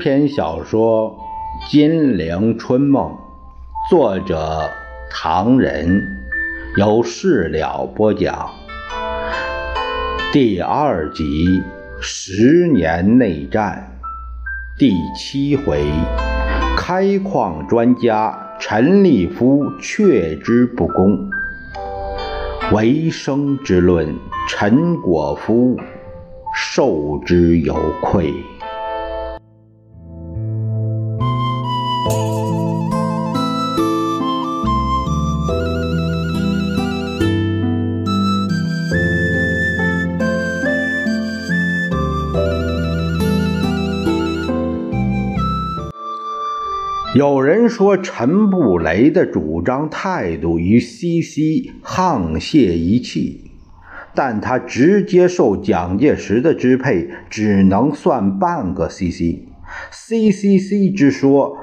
篇小说《金陵春梦》，作者唐人，由事了播讲。第二集十年内战第七回，开矿专家陈立夫却之不恭，为生之论，陈果夫受之有愧。有人说陈布雷的主张态度与西西沆瀣一气，但他直接受蒋介石的支配，只能算半个西西。CCC 之说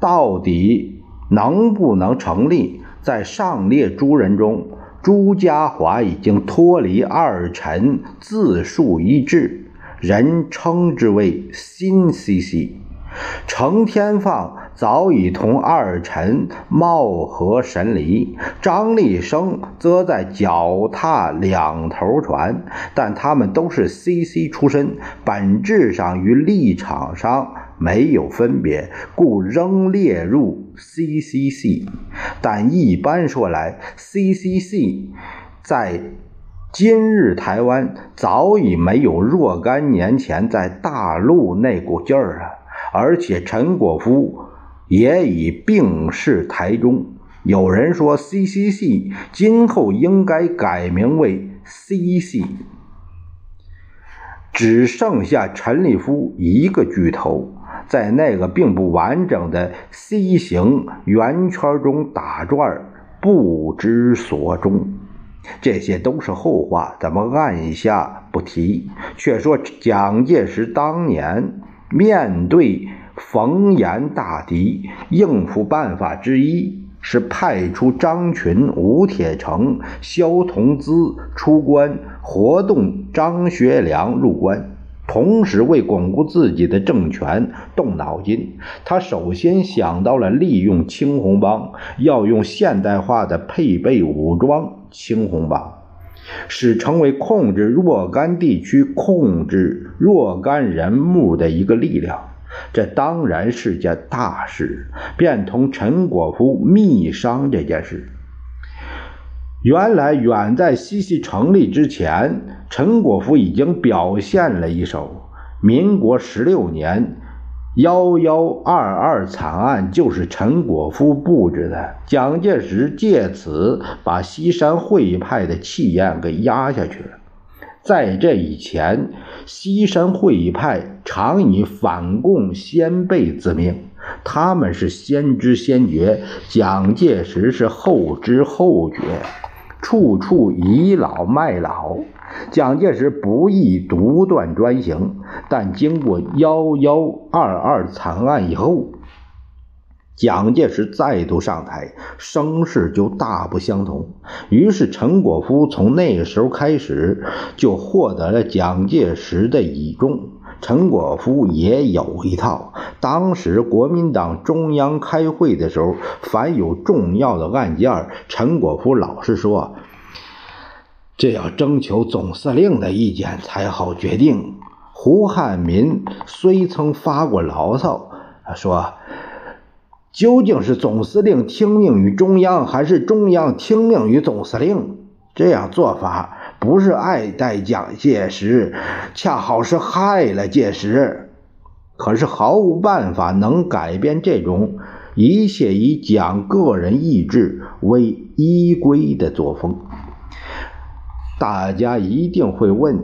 到底能不能成立？在上列诸人中，朱家骅已经脱离二陈，自树一帜，人称之为新 CC。程天放早已同二陈貌合神离，张立生则在脚踏两头船，但他们都是 CC 出身，本质上与立场上没有分别，故仍列入 CCC。但一般说来，CCC 在今日台湾早已没有若干年前在大陆那股劲儿了。而且陈果夫也已病逝台中。有人说，CCC 今后应该改名为 CC。只剩下陈立夫一个巨头，在那个并不完整的 C 型圆圈中打转，不知所终。这些都是后话，咱们按下不提。却说蒋介石当年。面对逢严大敌，应付办法之一是派出张群、吴铁城、萧同资出关，活动张学良入关，同时为巩固自己的政权动脑筋。他首先想到了利用青红帮，要用现代化的配备武装青红帮。使成为控制若干地区、控制若干人物的一个力量，这当然是件大事。便同陈果夫密商这件事。原来，远在西西成立之前，陈果夫已经表现了一手。民国十六年。幺幺二二惨案就是陈果夫布置的，蒋介石借此把西山会派的气焰给压下去了。在这以前，西山会议派常以反共先辈自命，他们是先知先觉，蒋介石是后知后觉，处处倚老卖老。蒋介石不易独断专行，但经过幺幺二二惨案以后，蒋介石再度上台，声势就大不相同。于是陈果夫从那个时候开始就获得了蒋介石的倚重。陈果夫也有一套，当时国民党中央开会的时候，凡有重要的案件，陈果夫老是说。这要征求总司令的意见才好决定。胡汉民虽曾发过牢骚，说：“究竟是总司令听命于中央，还是中央听命于总司令？这样做法不是爱戴蒋介石，恰好是害了介石。可是毫无办法能改变这种一切以蒋个人意志为依归的作风。”大家一定会问：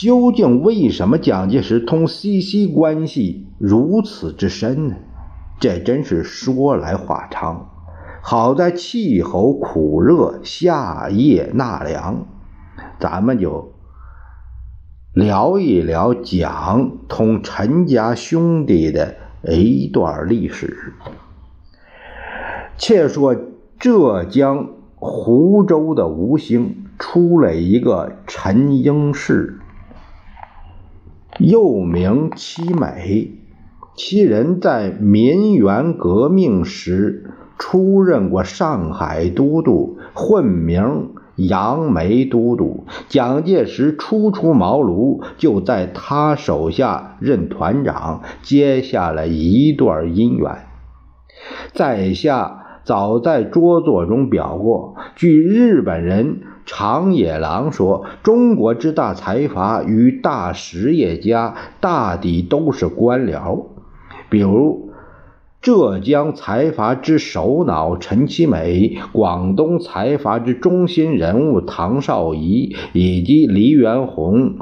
究竟为什么蒋介石同西西关系如此之深呢？这真是说来话长。好在气候苦热，夏夜纳凉，咱们就聊一聊蒋同陈家兄弟的一段历史。且说浙江湖州的吴兴。出了一个陈英士，又名七美，其人在民元革命时出任过上海都督，混名杨梅都督。蒋介石初出茅庐，就在他手下任团长，结下了一段姻缘。在下早在拙作中表过，据日本人。长野狼说：“中国之大财阀与大实业家，大抵都是官僚。比如浙江财阀之首脑陈其美，广东财阀之中心人物唐绍仪，以及黎元洪、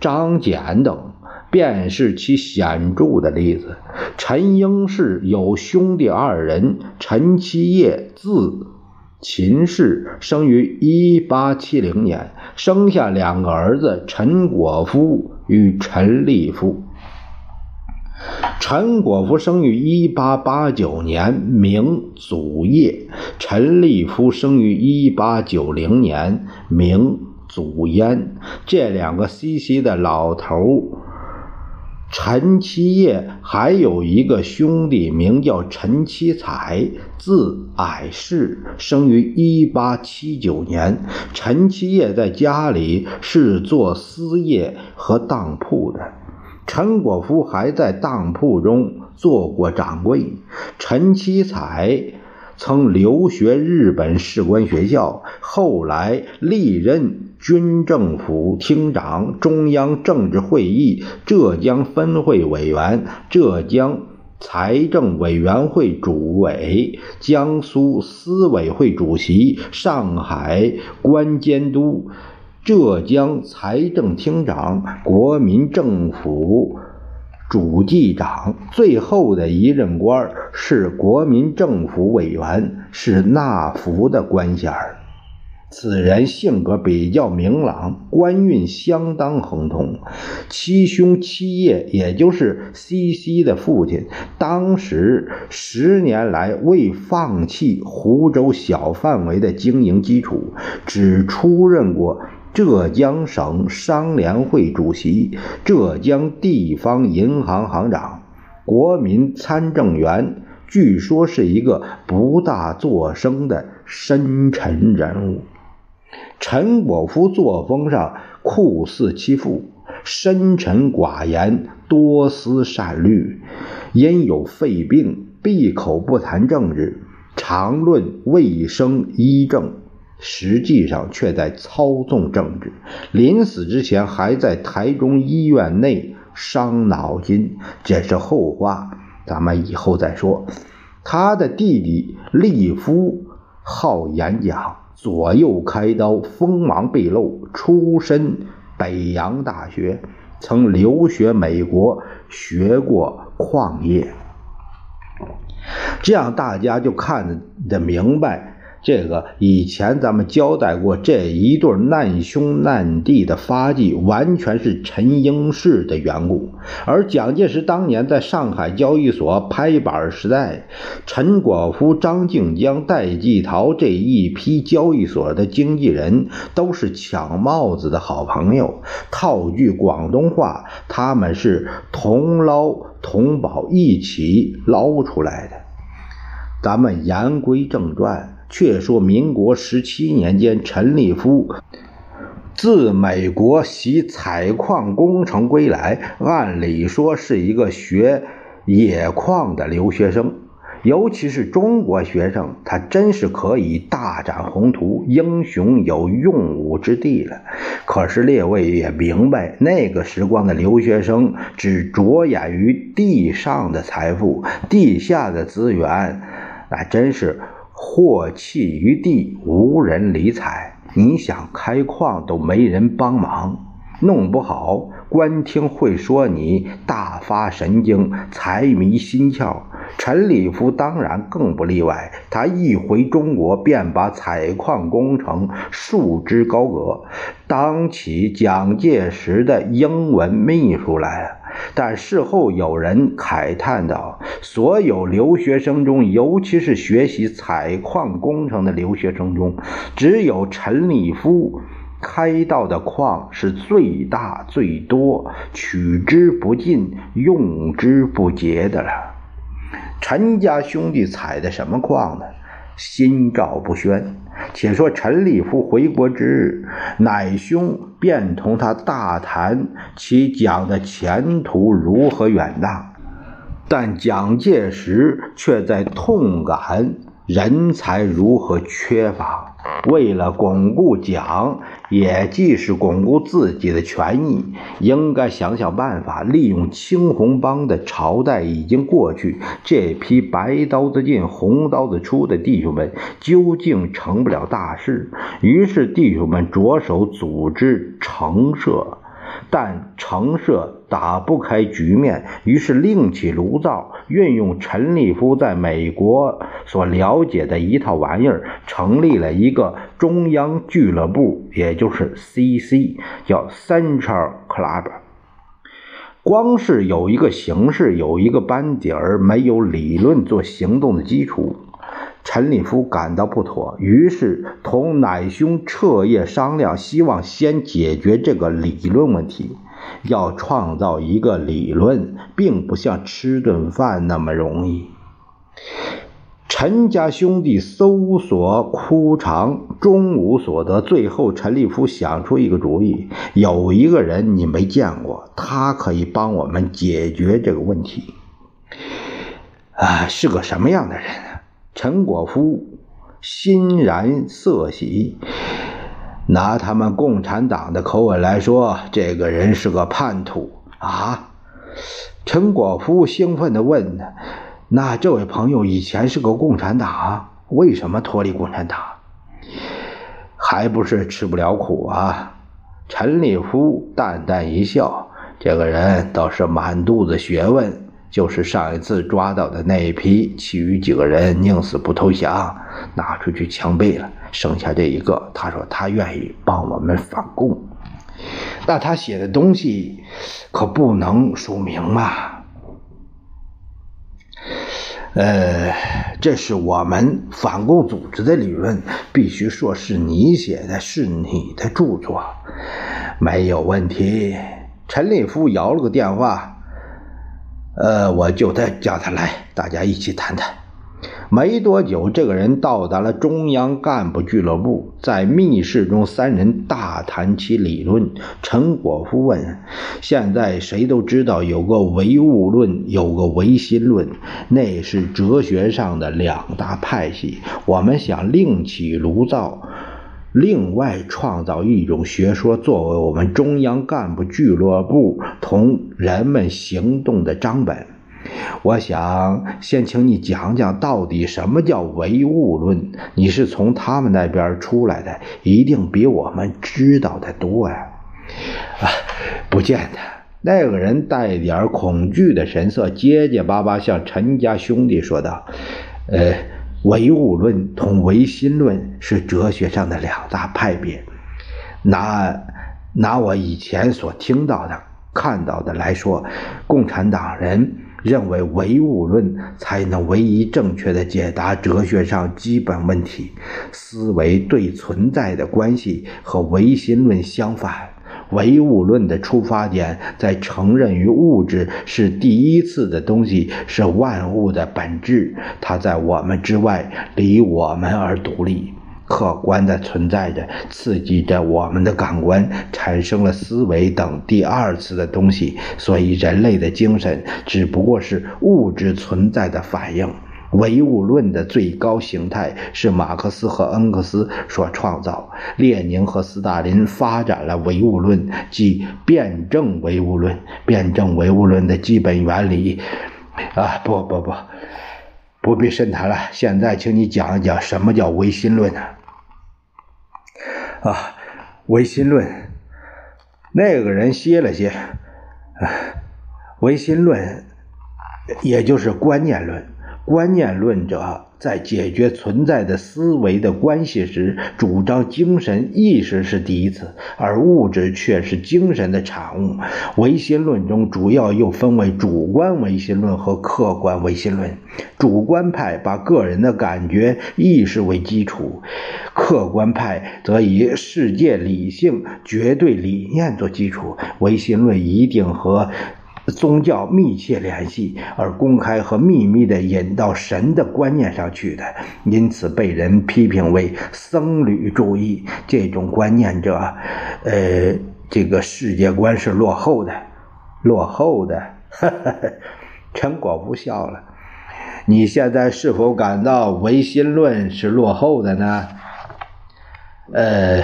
张謇等，便是其显著的例子。陈英士有兄弟二人，陈其业字。”秦氏生于一八七零年，生下两个儿子陈果夫与陈立夫。陈果夫生于一八八九年，名祖业；陈立夫生于一八九零年，名祖焉。这两个西西的老头。陈七业还有一个兄弟，名叫陈七彩，字矮士，生于一八七九年。陈七业在家里是做私业和当铺的，陈果夫还在当铺中做过掌柜。陈其才。曾留学日本士官学校，后来历任军政府厅长、中央政治会议浙江分会委员、浙江财政委员会主委、江苏司委会主席、上海关监督、浙江财政厅长、国民政府。主计长最后的一任官是国民政府委员，是纳福的官衔此人性格比较明朗，官运相当亨通。七兄七业，也就是西西的父亲，当时十年来未放弃湖州小范围的经营基础，只出任过。浙江省商联会主席、浙江地方银行行长、国民参政员，据说是一个不大作声的深沉人物。陈果夫作风上酷似其父，深沉寡言，多思善虑，因有肺病，闭口不谈政治，常论卫生医政。实际上却在操纵政治，临死之前还在台中医院内伤脑筋，这是后话，咱们以后再说。他的弟弟利夫好演讲，左右开刀，锋芒毕露，出身北洋大学，曾留学美国，学过矿业，这样大家就看得明白。这个以前咱们交代过，这一对难兄难弟的发迹，完全是陈英士的缘故。而蒋介石当年在上海交易所拍板时代，陈果夫、张静江、戴季陶这一批交易所的经纪人，都是抢帽子的好朋友。套句广东话，他们是同捞同保，一起捞出来的。咱们言归正传。却说民国十七年间，陈立夫自美国习采矿工程归来，按理说是一个学冶矿的留学生，尤其是中国学生，他真是可以大展宏图，英雄有用武之地了。可是列位也明白，那个时光的留学生只着眼于地上的财富，地下的资源，那真是。祸弃于地，无人理睬。你想开矿都没人帮忙，弄不好官厅会说你大发神经、财迷心窍。陈立夫当然更不例外。他一回中国，便把采矿工程束之高阁，当起蒋介石的英文秘书来了。但事后有人慨叹道：“所有留学生中，尤其是学习采矿工程的留学生中，只有陈立夫开到的矿是最大最多，取之不尽，用之不竭的了。陈家兄弟采的什么矿呢？心照不宣。且说陈立夫回国之日，乃兄便同他大谈其讲的前途如何远大，但蒋介石却在痛感人才如何缺乏。为了巩固蒋，也既是巩固自己的权益，应该想想办法，利用青红帮的朝代已经过去，这批白刀子进红刀子出的弟兄们究竟成不了大事。于是弟兄们着手组织城社。但城社打不开局面，于是另起炉灶，运用陈立夫在美国所了解的一套玩意儿，成立了一个中央俱乐部，也就是 CC，叫 Central Club。光是有一个形式，有一个班底儿，没有理论做行动的基础。陈立夫感到不妥，于是同乃兄彻夜商量，希望先解决这个理论问题。要创造一个理论，并不像吃顿饭那么容易。陈家兄弟搜索枯肠，终无所得。最后，陈立夫想出一个主意：有一个人你没见过，他可以帮我们解决这个问题。啊，是个什么样的人？陈果夫欣然色喜，拿他们共产党的口吻来说，这个人是个叛徒啊！陈果夫兴奋地问：“那这位朋友以前是个共产党，为什么脱离共产党？还不是吃不了苦啊？”陈立夫淡淡一笑：“这个人倒是满肚子学问。”就是上一次抓到的那一批，其余几个人宁死不投降，拿出去枪毙了。剩下这一个，他说他愿意帮我们反共。那他写的东西可不能署名嘛？呃，这是我们反共组织的理论，必须说是你写的，是你的著作，没有问题。陈立夫摇了个电话。呃，我就得叫他来，大家一起谈谈。没多久，这个人到达了中央干部俱乐部，在密室中，三人大谈其理论。陈果夫问：“现在谁都知道有个唯物论，有个唯心论，那是哲学上的两大派系。我们想另起炉灶。”另外创造一种学说，作为我们中央干部俱乐部同人们行动的章本。我想先请你讲讲，到底什么叫唯物论？你是从他们那边出来的，一定比我们知道的多呀。啊，不见得。那个人带点恐惧的神色，结结巴巴向陈家兄弟说道：“呃。”唯物论同唯心论是哲学上的两大派别。拿拿我以前所听到的、看到的来说，共产党人认为唯物论才能唯一正确的解答哲学上基本问题，思维对存在的关系和唯心论相反。唯物论的出发点在承认于物质是第一次的东西，是万物的本质，它在我们之外，离我们而独立，客观的存在着，刺激着我们的感官，产生了思维等第二次的东西。所以，人类的精神只不过是物质存在的反应。唯物论的最高形态是马克思和恩格斯所创造，列宁和斯大林发展了唯物论，即辩证唯物论。辩证唯物论的基本原理，啊，不不不，不必深谈了。现在，请你讲一讲什么叫唯心论呢？啊，唯心论，那个人歇了歇，唯心论，也就是观念论。观念论者在解决存在的思维的关系时，主张精神意识是第一次，而物质却是精神的产物。唯心论中主要又分为主观唯心论和客观唯心论。主观派把个人的感觉意识为基础，客观派则以世界理性绝对理念做基础。唯心论一定和。宗教密切联系，而公开和秘密地引到神的观念上去的，因此被人批评为僧侣主义。这种观念者，呃，这个世界观是落后的，落后的。陈果夫笑了。你现在是否感到唯心论是落后的呢？呃，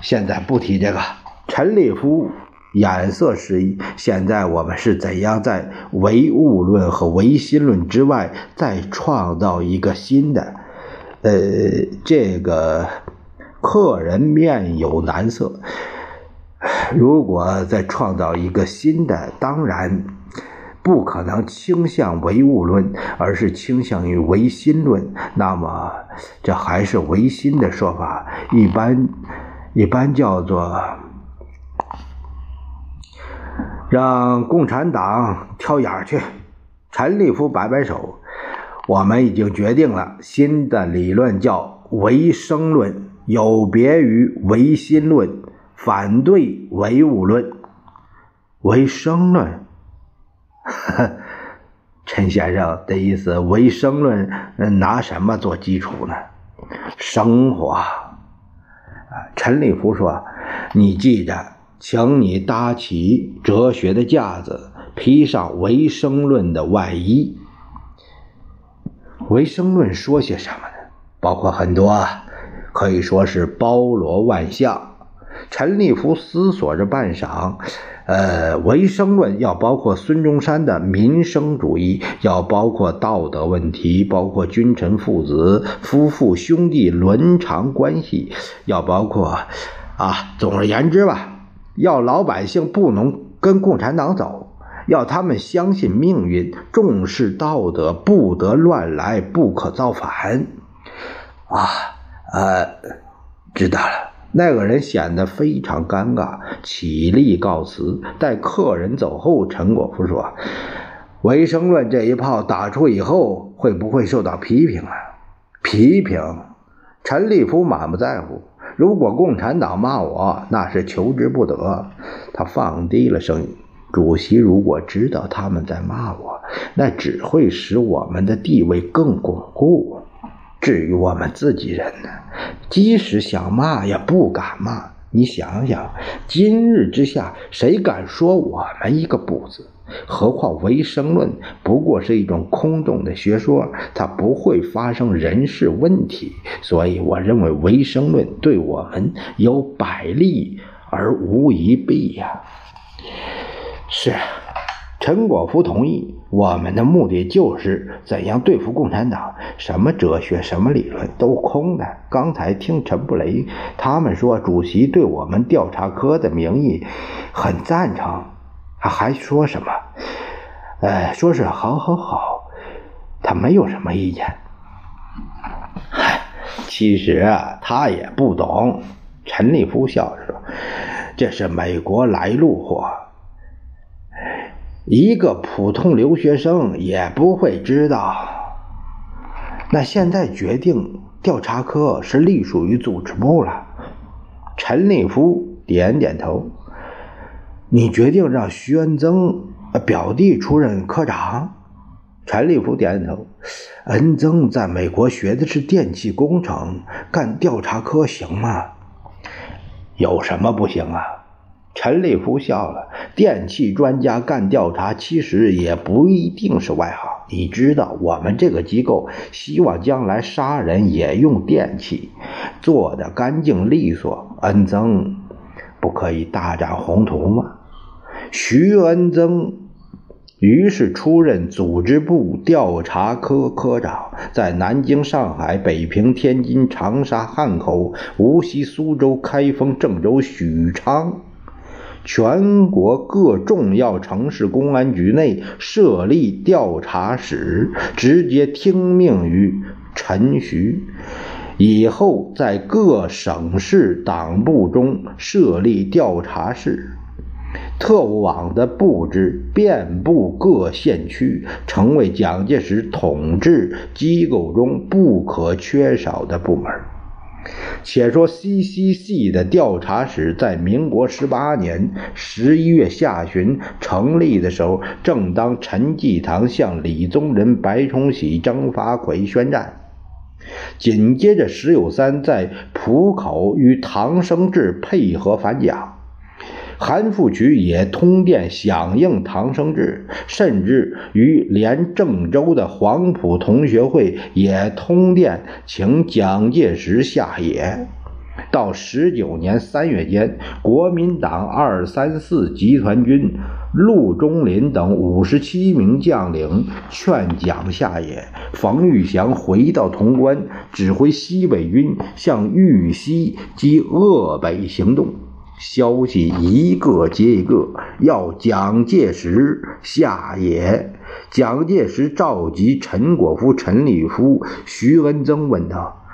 现在不提这个。陈立夫。眼色示意，现在我们是怎样在唯物论和唯心论之外再创造一个新的？呃，这个客人面有难色。如果再创造一个新的，当然不可能倾向唯物论，而是倾向于唯心论。那么，这还是唯心的说法，一般一般叫做。让共产党挑眼去。陈立夫摆摆手：“我们已经决定了，新的理论叫唯生论，有别于唯心论，反对唯物论。唯生论，陈先生的意思，唯生论拿什么做基础呢？生活。”啊，陈立夫说：“你记着。”请你搭起哲学的架子，披上唯生论的外衣。唯生论说些什么呢？包括很多，可以说是包罗万象。陈立夫思索着半晌，呃，唯生论要包括孙中山的民生主义，要包括道德问题，包括君臣父子、夫妇兄弟伦常关系，要包括啊，总而言之吧。要老百姓不能跟共产党走，要他们相信命运，重视道德，不得乱来，不可造反。啊，呃，知道了。那个人显得非常尴尬，起立告辞。待客人走后，陈果夫说：“唯生论这一炮打出以后，会不会受到批评啊？”批评？陈立夫满不在乎。如果共产党骂我，那是求之不得。他放低了声音：“主席，如果知道他们在骂我，那只会使我们的地位更巩固。至于我们自己人呢，即使想骂也不敢骂。你想想，今日之下，谁敢说我们一个不字？”何况唯生论不过是一种空洞的学说，它不会发生人事问题，所以我认为唯生论对我们有百利而无一弊呀。是，陈果夫同意。我们的目的就是怎样对付共产党，什么哲学、什么理论都空的。刚才听陈布雷他们说，主席对我们调查科的名义很赞成。还说什么？呃，说是好，好，好，他没有什么意见。嗨，其实啊，他也不懂。陈立夫笑着说：“这是美国来路货，一个普通留学生也不会知道。”那现在决定调查科是隶属于组织部了。陈立夫点点头。你决定让徐恩增表弟出任科长？陈立夫点点头。恩增在美国学的是电气工程，干调查科行吗？有什么不行啊？陈立夫笑了。电气专家干调查，其实也不一定是外行。你知道，我们这个机构希望将来杀人也用电器，做的干净利索。恩增。不可以大展宏图吗？徐恩增于是出任组织部调查科科长，在南京、上海、北平、天津、长沙、汉口、无锡、苏州、开封、郑州、许昌，全国各重要城市公安局内设立调查室，直接听命于陈徐。以后在各省市党部中设立调查室。特务网的布置遍布各县区，成为蒋介石统治机构中不可缺少的部门。且说 CCC 的调查室在民国十八年十一月下旬成立的时候，正当陈济棠向李宗仁、白崇禧、张发奎宣战。紧接着，石友三在浦口与唐生智配合反蒋。韩复榘也通电响应唐生智，甚至于连郑州的黄埔同学会也通电请蒋介石下野。到十九年三月间，国民党二三四集团军陆中林等五十七名将领劝蒋下野，冯玉祥回到潼关，指挥西北军向豫西及鄂北行动。消息一个接一个，要蒋介石下野。蒋介石召集陈果夫、陈立夫、徐文增，问道：“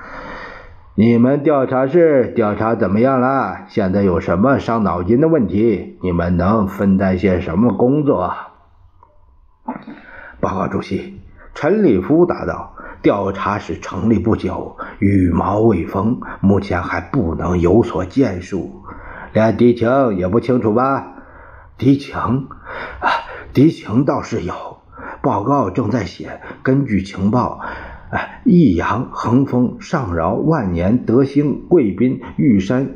你们调查室调查怎么样了？现在有什么伤脑筋的问题？你们能分担些什么工作？”报告主席，陈立夫答道：“调查室成立不久，羽毛未丰，目前还不能有所建树。”连敌情也不清楚吧？敌情啊，敌情倒是有，报告正在写。根据情报，哎，益阳、恒丰、上饶、万年、德兴、贵宾、玉山。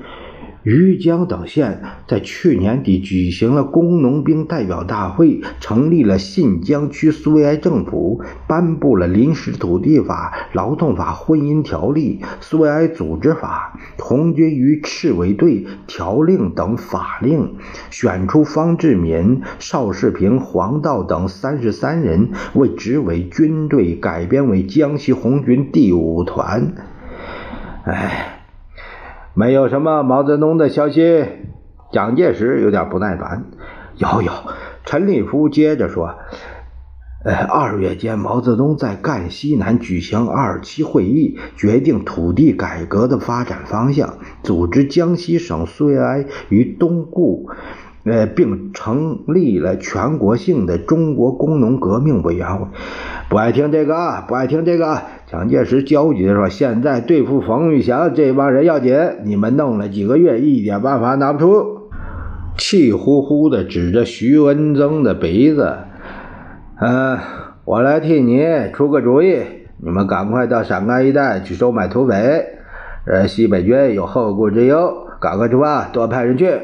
余江等县在去年底举行了工农兵代表大会，成立了信江区苏维埃政府，颁布了临时土地法、劳动法、婚姻条例、苏维埃组织法、红军与赤卫队条令等法令，选出方志敏、邵世平、黄道等三十三人为执委，军队改编为江西红军第五团。哎。没有什么毛泽东的消息，蒋介石有点不耐烦。有有，陈立夫接着说：“呃，二月间，毛泽东在赣西南举行二期会议，决定土地改革的发展方向，组织江西省苏维埃与东固，呃，并成立了全国性的中国工农革命委员会。”不爱听这个，不爱听这个。蒋介石焦急地说：“现在对付冯玉祥这帮人要紧，你们弄了几个月，一点办法拿不出。”气呼呼地指着徐文增的鼻子：“嗯，我来替你出个主意，你们赶快到陕甘一带去收买土匪。呃，西北军有后顾之忧，赶快出发，多派人去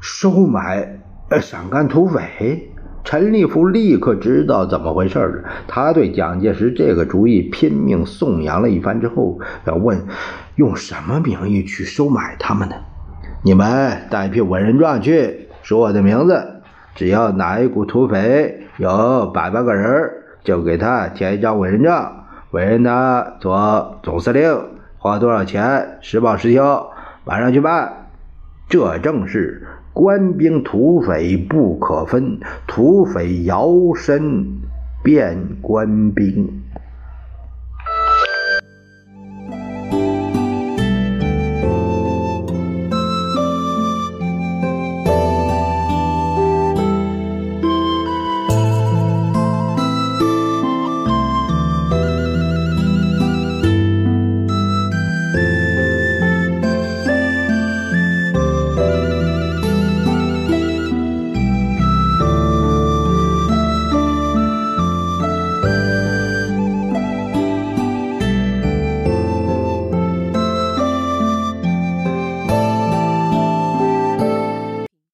收买陕甘土匪。”陈立夫立刻知道怎么回事了。他对蒋介石这个主意拼命颂扬了一番之后，要问：用什么名义去收买他们呢？你们带一批委任状去，说我的名字，只要哪一股土匪有百八个人，就给他填一张委任状，委任他做总司令，花多少钱，实报实销，马上去办。这正是。官兵土匪不可分，土匪摇身变官兵。